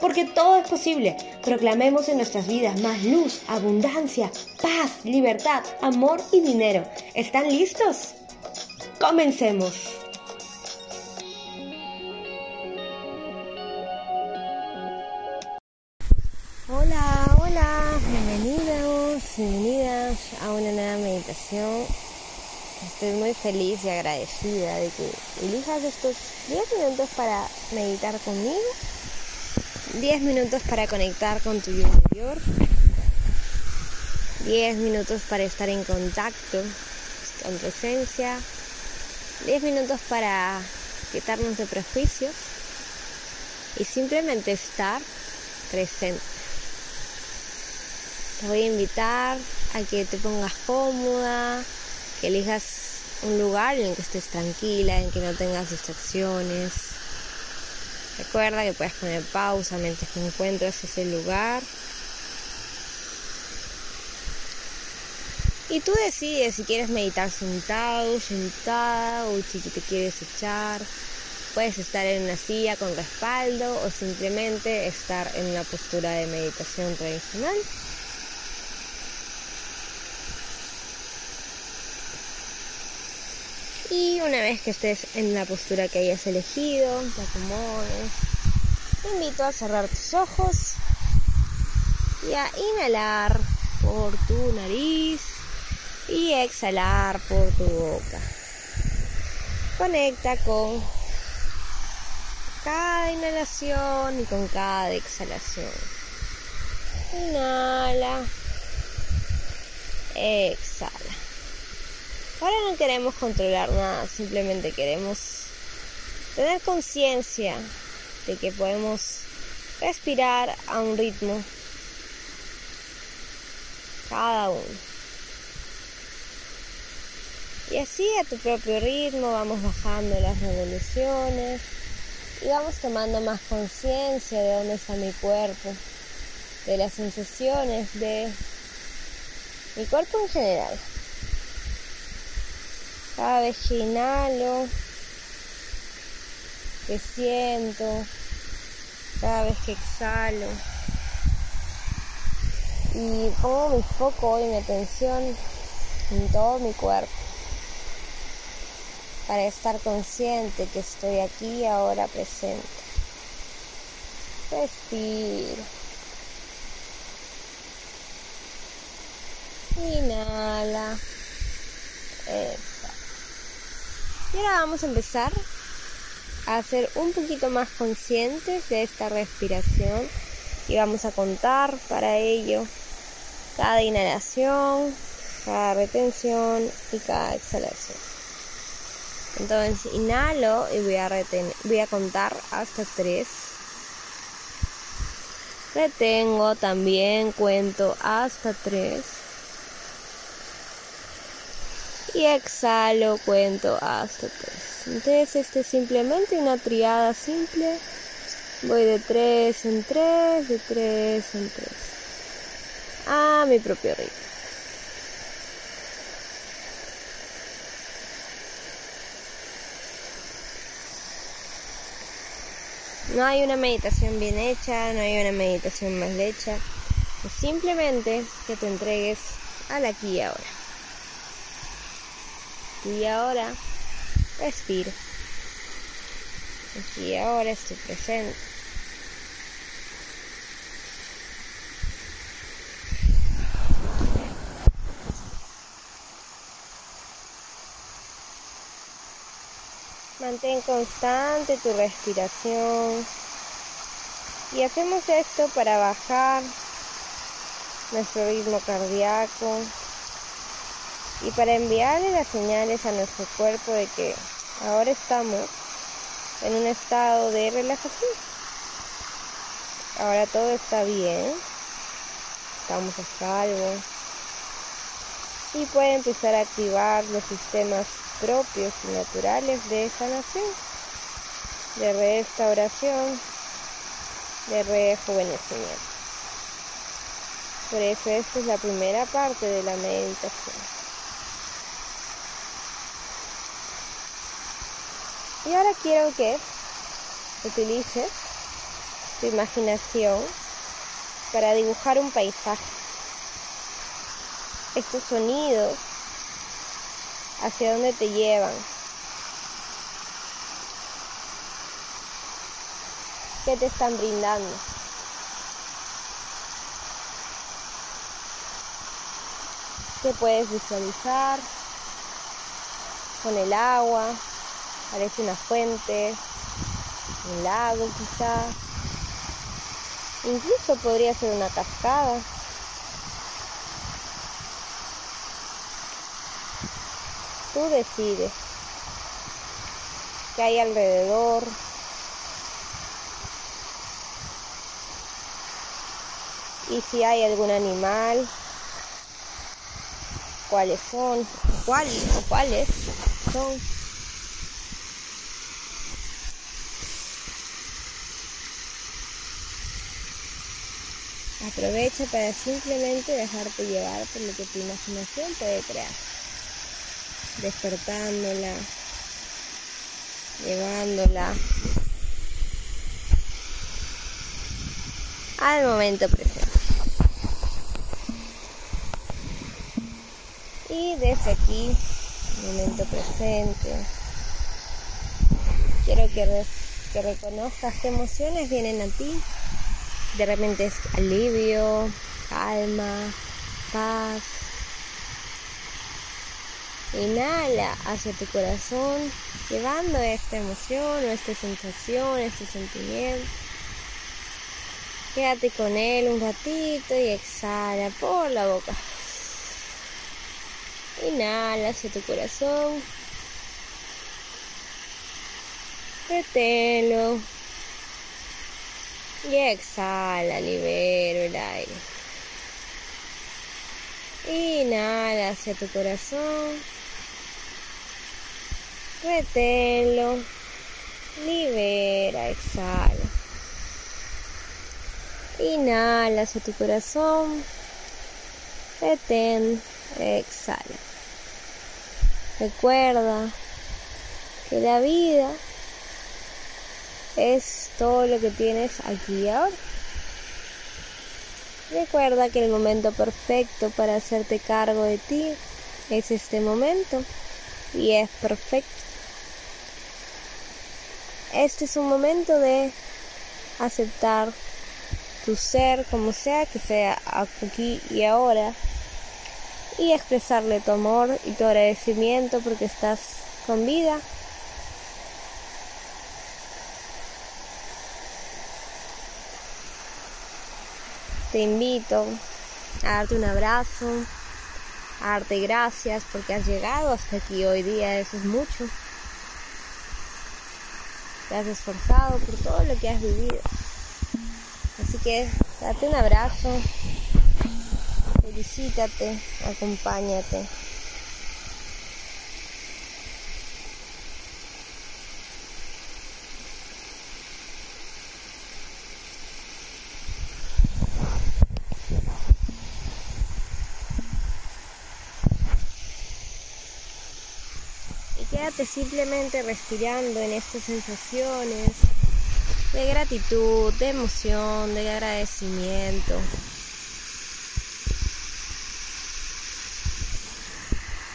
Porque todo es posible. Proclamemos en nuestras vidas más luz, abundancia, paz, libertad, amor y dinero. ¿Están listos? Comencemos. Hola, hola, bienvenidos, bienvenidas a una nueva meditación. Estoy muy feliz y agradecida de que elijas estos 10 minutos para meditar conmigo, 10 minutos para conectar con tu yo interior, 10 minutos para estar en contacto con tu esencia, 10 minutos para quitarnos de prejuicios y simplemente estar presente. Te voy a invitar a que te pongas cómoda, que elijas un lugar en el que estés tranquila, en que no tengas distracciones. Recuerda que puedes poner pausa mientras que encuentras ese lugar. Y tú decides si quieres meditar sentado, sentada o si te quieres echar. Puedes estar en una silla con respaldo o simplemente estar en una postura de meditación tradicional. Y una vez que estés en la postura que hayas elegido, te acomodes, te invito a cerrar tus ojos y a inhalar por tu nariz y exhalar por tu boca. Conecta con cada inhalación y con cada exhalación. Inhala, exhala. Ahora no queremos controlar nada, simplemente queremos tener conciencia de que podemos respirar a un ritmo cada uno. Y así a tu propio ritmo vamos bajando las revoluciones y vamos tomando más conciencia de dónde está mi cuerpo, de las sensaciones de mi cuerpo en general. Cada vez que inhalo, que siento, cada vez que exhalo. Y pongo mi foco y mi atención en todo mi cuerpo para estar consciente que estoy aquí ahora presente. Respiro. Inhala. Exhala. Y ahora vamos a empezar a ser un poquito más conscientes de esta respiración y vamos a contar para ello cada inhalación, cada retención y cada exhalación. Entonces inhalo y voy a, a contar hasta tres. Retengo también, cuento hasta tres y exhalo, cuento hasta tres. Entonces, este es simplemente una triada simple. Voy de tres en tres, de tres en tres. A mi propio ritmo. No hay una meditación bien hecha, no hay una meditación mal hecha. Es simplemente que te entregues al aquí y ahora. Y ahora respiro. Aquí ahora estoy presente. Mantén constante tu respiración. Y hacemos esto para bajar nuestro ritmo cardíaco y para enviarle las señales a nuestro cuerpo de que ahora estamos en un estado de relajación. Ahora todo está bien, estamos a salvo y puede empezar a activar los sistemas propios y naturales de sanación, de restauración, de rejuvenecimiento. Por eso esta es la primera parte de la meditación. Y ahora quiero que utilices tu imaginación para dibujar un paisaje. Estos sonidos, hacia dónde te llevan. ¿Qué te están brindando? ¿Qué puedes visualizar? Con el agua, parece una fuente, un lago quizás. Incluso podría ser una cascada. Tú decides qué hay alrededor. Y si hay algún animal, cuáles son, cuáles o cuáles son. Aprovecha para simplemente dejarte llevar por lo que tu imaginación puede crear, despertándola, llevándola al momento presente. Y desde aquí, momento presente, quiero que, que reconozcas qué emociones vienen a ti de repente es alivio, calma, paz. Inhala hacia tu corazón, llevando esta emoción o esta sensación, este sentimiento. Quédate con él un ratito y exhala por la boca. Inhala hacia tu corazón. Reténlo y exhala, libero el aire. Inhala hacia tu corazón. Reténlo. Libera, exhala. Inhala hacia tu corazón. Retén, exhala. Recuerda que la vida es todo lo que tienes aquí y ahora. Recuerda que el momento perfecto para hacerte cargo de ti es este momento y es perfecto. Este es un momento de aceptar tu ser como sea que sea aquí y ahora y expresarle tu amor y tu agradecimiento porque estás con vida te invito a darte un abrazo, a darte gracias porque has llegado hasta aquí hoy día, eso es mucho. Te has esforzado por todo lo que has vivido. Así que date un abrazo, felicítate, acompáñate. Quédate simplemente respirando en estas sensaciones de gratitud, de emoción, de agradecimiento.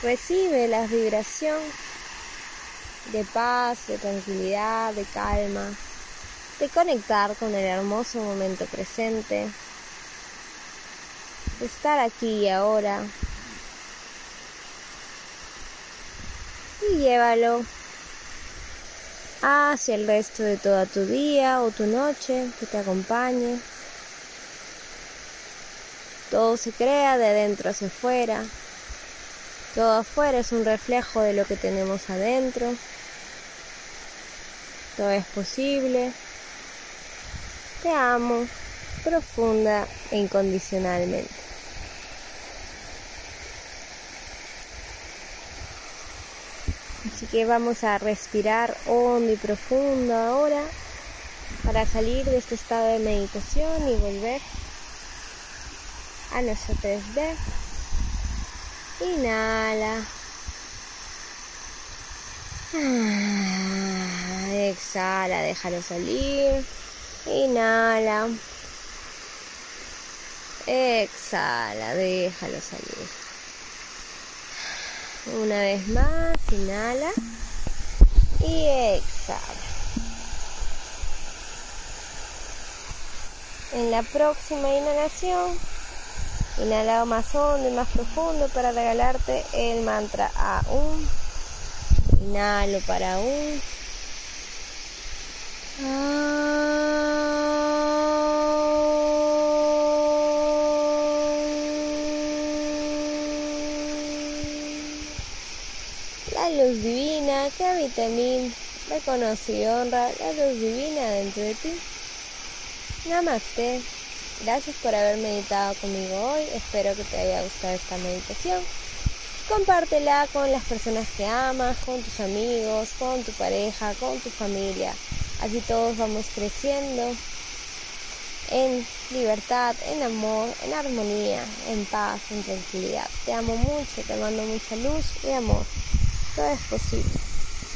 Recibe la vibración de paz, de tranquilidad, de calma, de conectar con el hermoso momento presente, de estar aquí y ahora y llévalo hacia el resto de toda tu día o tu noche, que te acompañe. Todo se crea de dentro hacia afuera. Todo afuera es un reflejo de lo que tenemos adentro. Todo es posible. Te amo profunda e incondicionalmente. Así que vamos a respirar hondo y profundo ahora para salir de este estado de meditación y volver a nuestro 3D. Inhala. Ah, exhala, déjalo salir. Inhala. Exhala, déjalo salir. Una vez más, inhala y exhala. En la próxima inhalación, inhala más hondo y más profundo para regalarte el mantra Aum. Inhalo para un. La en mí, reconoce y honra la luz divina dentro de ti. Namaste. Gracias por haber meditado conmigo hoy. Espero que te haya gustado esta meditación. Compártela con las personas que amas, con tus amigos, con tu pareja, con tu familia. Así todos vamos creciendo en libertad, en amor, en armonía, en paz, en tranquilidad. Te amo mucho, te mando mucha luz y amor. Todo es posible.